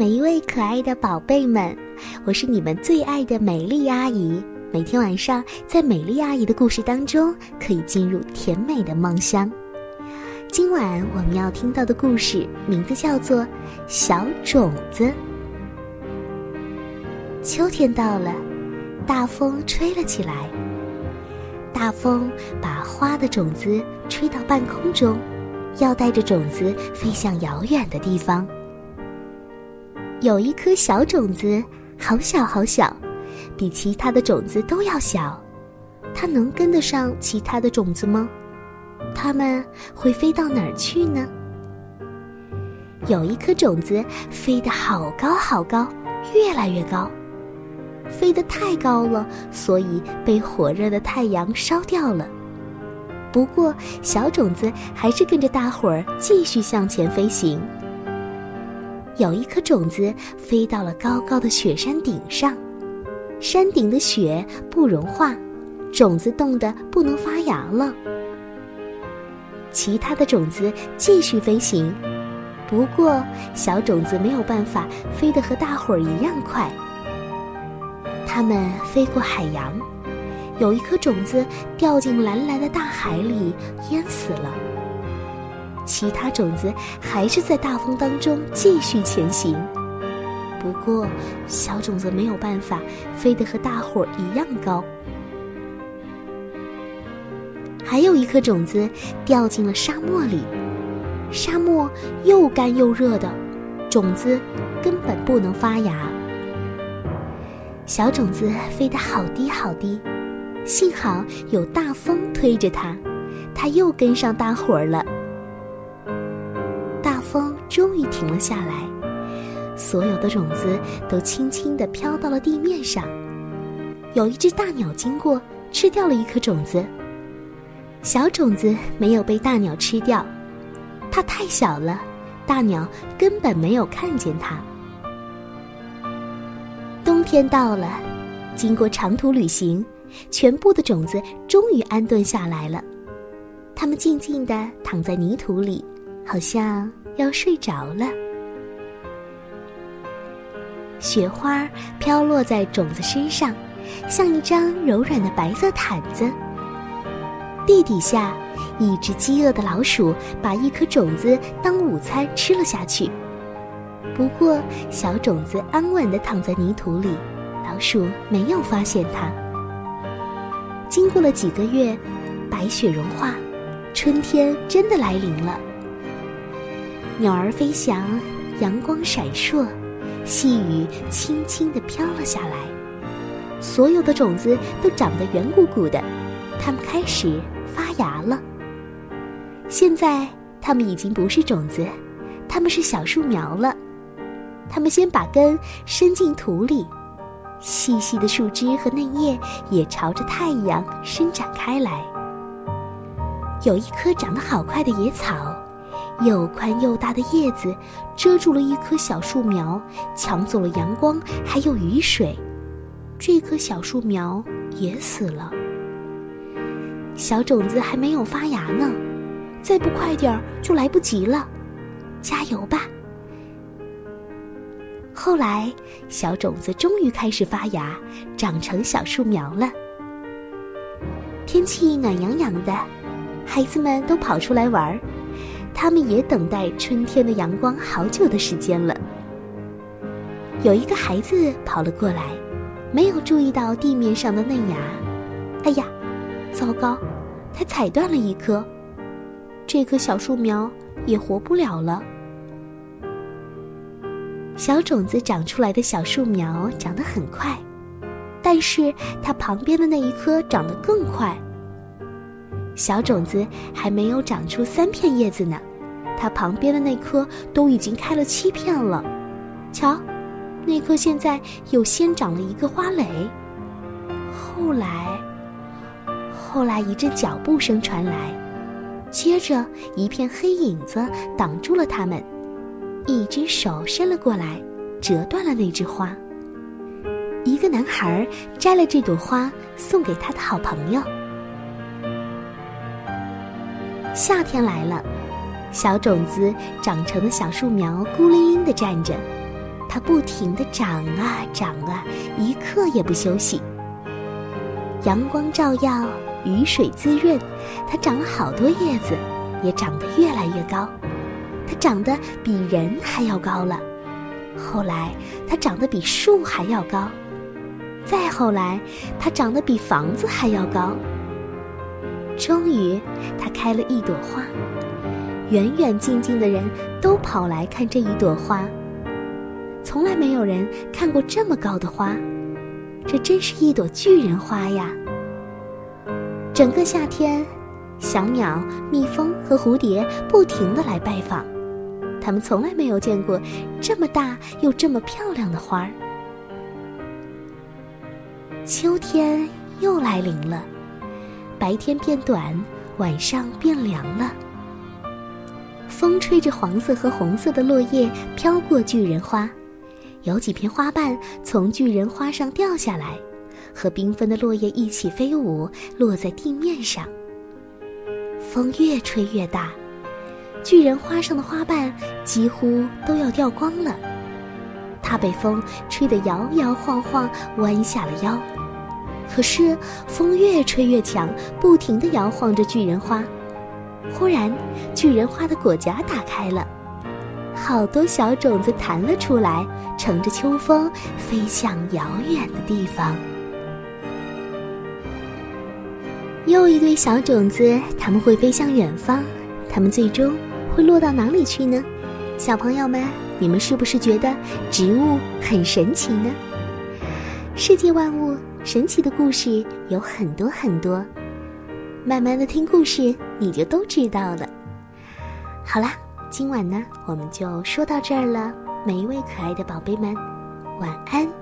每一位可爱的宝贝们，我是你们最爱的美丽阿姨。每天晚上，在美丽阿姨的故事当中，可以进入甜美的梦乡。今晚我们要听到的故事名字叫做《小种子》。秋天到了，大风吹了起来。大风把花的种子吹到半空中，要带着种子飞向遥远的地方。有一颗小种子，好小好小，比其他的种子都要小。它能跟得上其他的种子吗？它们会飞到哪儿去呢？有一颗种子飞得好高好高，越来越高。飞得太高了，所以被火热的太阳烧掉了。不过，小种子还是跟着大伙儿继续向前飞行。有一颗种子飞到了高高的雪山顶上，山顶的雪不融化，种子冻得不能发芽了。其他的种子继续飞行，不过小种子没有办法飞得和大伙儿一样快。它们飞过海洋，有一颗种子掉进蓝蓝的大海里，淹死了。其他种子还是在大风当中继续前行，不过小种子没有办法飞得和大伙儿一样高。还有一颗种子掉进了沙漠里，沙漠又干又热的，种子根本不能发芽。小种子飞得好低好低，幸好有大风推着它，它又跟上大伙儿了。终于停了下来，所有的种子都轻轻地飘到了地面上。有一只大鸟经过，吃掉了一颗种子。小种子没有被大鸟吃掉，它太小了，大鸟根本没有看见它。冬天到了，经过长途旅行，全部的种子终于安顿下来了。它们静静地躺在泥土里，好像……要睡着了，雪花飘落在种子身上，像一张柔软的白色毯子。地底下，一只饥饿的老鼠把一颗种子当午餐吃了下去。不过，小种子安稳地躺在泥土里，老鼠没有发现它。经过了几个月，白雪融化，春天真的来临了。鸟儿飞翔，阳光闪烁，细雨轻轻地飘了下来。所有的种子都长得圆鼓鼓的，它们开始发芽了。现在，它们已经不是种子，它们是小树苗了。它们先把根伸进土里，细细的树枝和嫩叶也朝着太阳伸展开来。有一棵长得好快的野草。又宽又大的叶子遮住了一棵小树苗，抢走了阳光，还有雨水，这棵小树苗也死了。小种子还没有发芽呢，再不快点儿就来不及了，加油吧！后来，小种子终于开始发芽，长成小树苗了。天气暖洋洋的，孩子们都跑出来玩儿。他们也等待春天的阳光好久的时间了。有一个孩子跑了过来，没有注意到地面上的嫩芽。哎呀，糟糕！他踩断了一棵，这棵小树苗也活不了了。小种子长出来的小树苗长得很快，但是它旁边的那一棵长得更快。小种子还没有长出三片叶子呢，它旁边的那棵都已经开了七片了。瞧，那棵现在又先长了一个花蕾。后来，后来一阵脚步声传来，接着一片黑影子挡住了他们，一只手伸了过来，折断了那枝花。一个男孩摘了这朵花送给他的好朋友。夏天来了，小种子长成的小树苗孤零零地站着，它不停地长啊长啊，一刻也不休息。阳光照耀，雨水滋润，它长了好多叶子，也长得越来越高。它长得比人还要高了。后来，它长得比树还要高。再后来，它长得比房子还要高。终于，它开了一朵花，远远近近的人都跑来看这一朵花。从来没有人看过这么高的花，这真是一朵巨人花呀！整个夏天，小鸟、蜜蜂和蝴蝶不停的来拜访，他们从来没有见过这么大又这么漂亮的花儿。秋天又来临了，白天变短，晚上变凉了。风吹着黄色和红色的落叶飘过巨人花，有几片花瓣从巨人花上掉下来，和缤纷的落叶一起飞舞，落在地面上。风越吹越大，巨人花上的花瓣几乎都要掉光了。它被风吹得摇摇晃晃，弯下了腰。可是风越吹越强，不停地摇晃着巨人花。忽然，巨人花的果荚打开了，好多小种子弹了出来，乘着秋风飞向遥远的地方。又一堆小种子，它们会飞向远方，它们最终会落到哪里去呢？小朋友们，你们是不是觉得植物很神奇呢？世界万物。神奇的故事有很多很多，慢慢的听故事，你就都知道了。好啦，今晚呢，我们就说到这儿了。每一位可爱的宝贝们，晚安。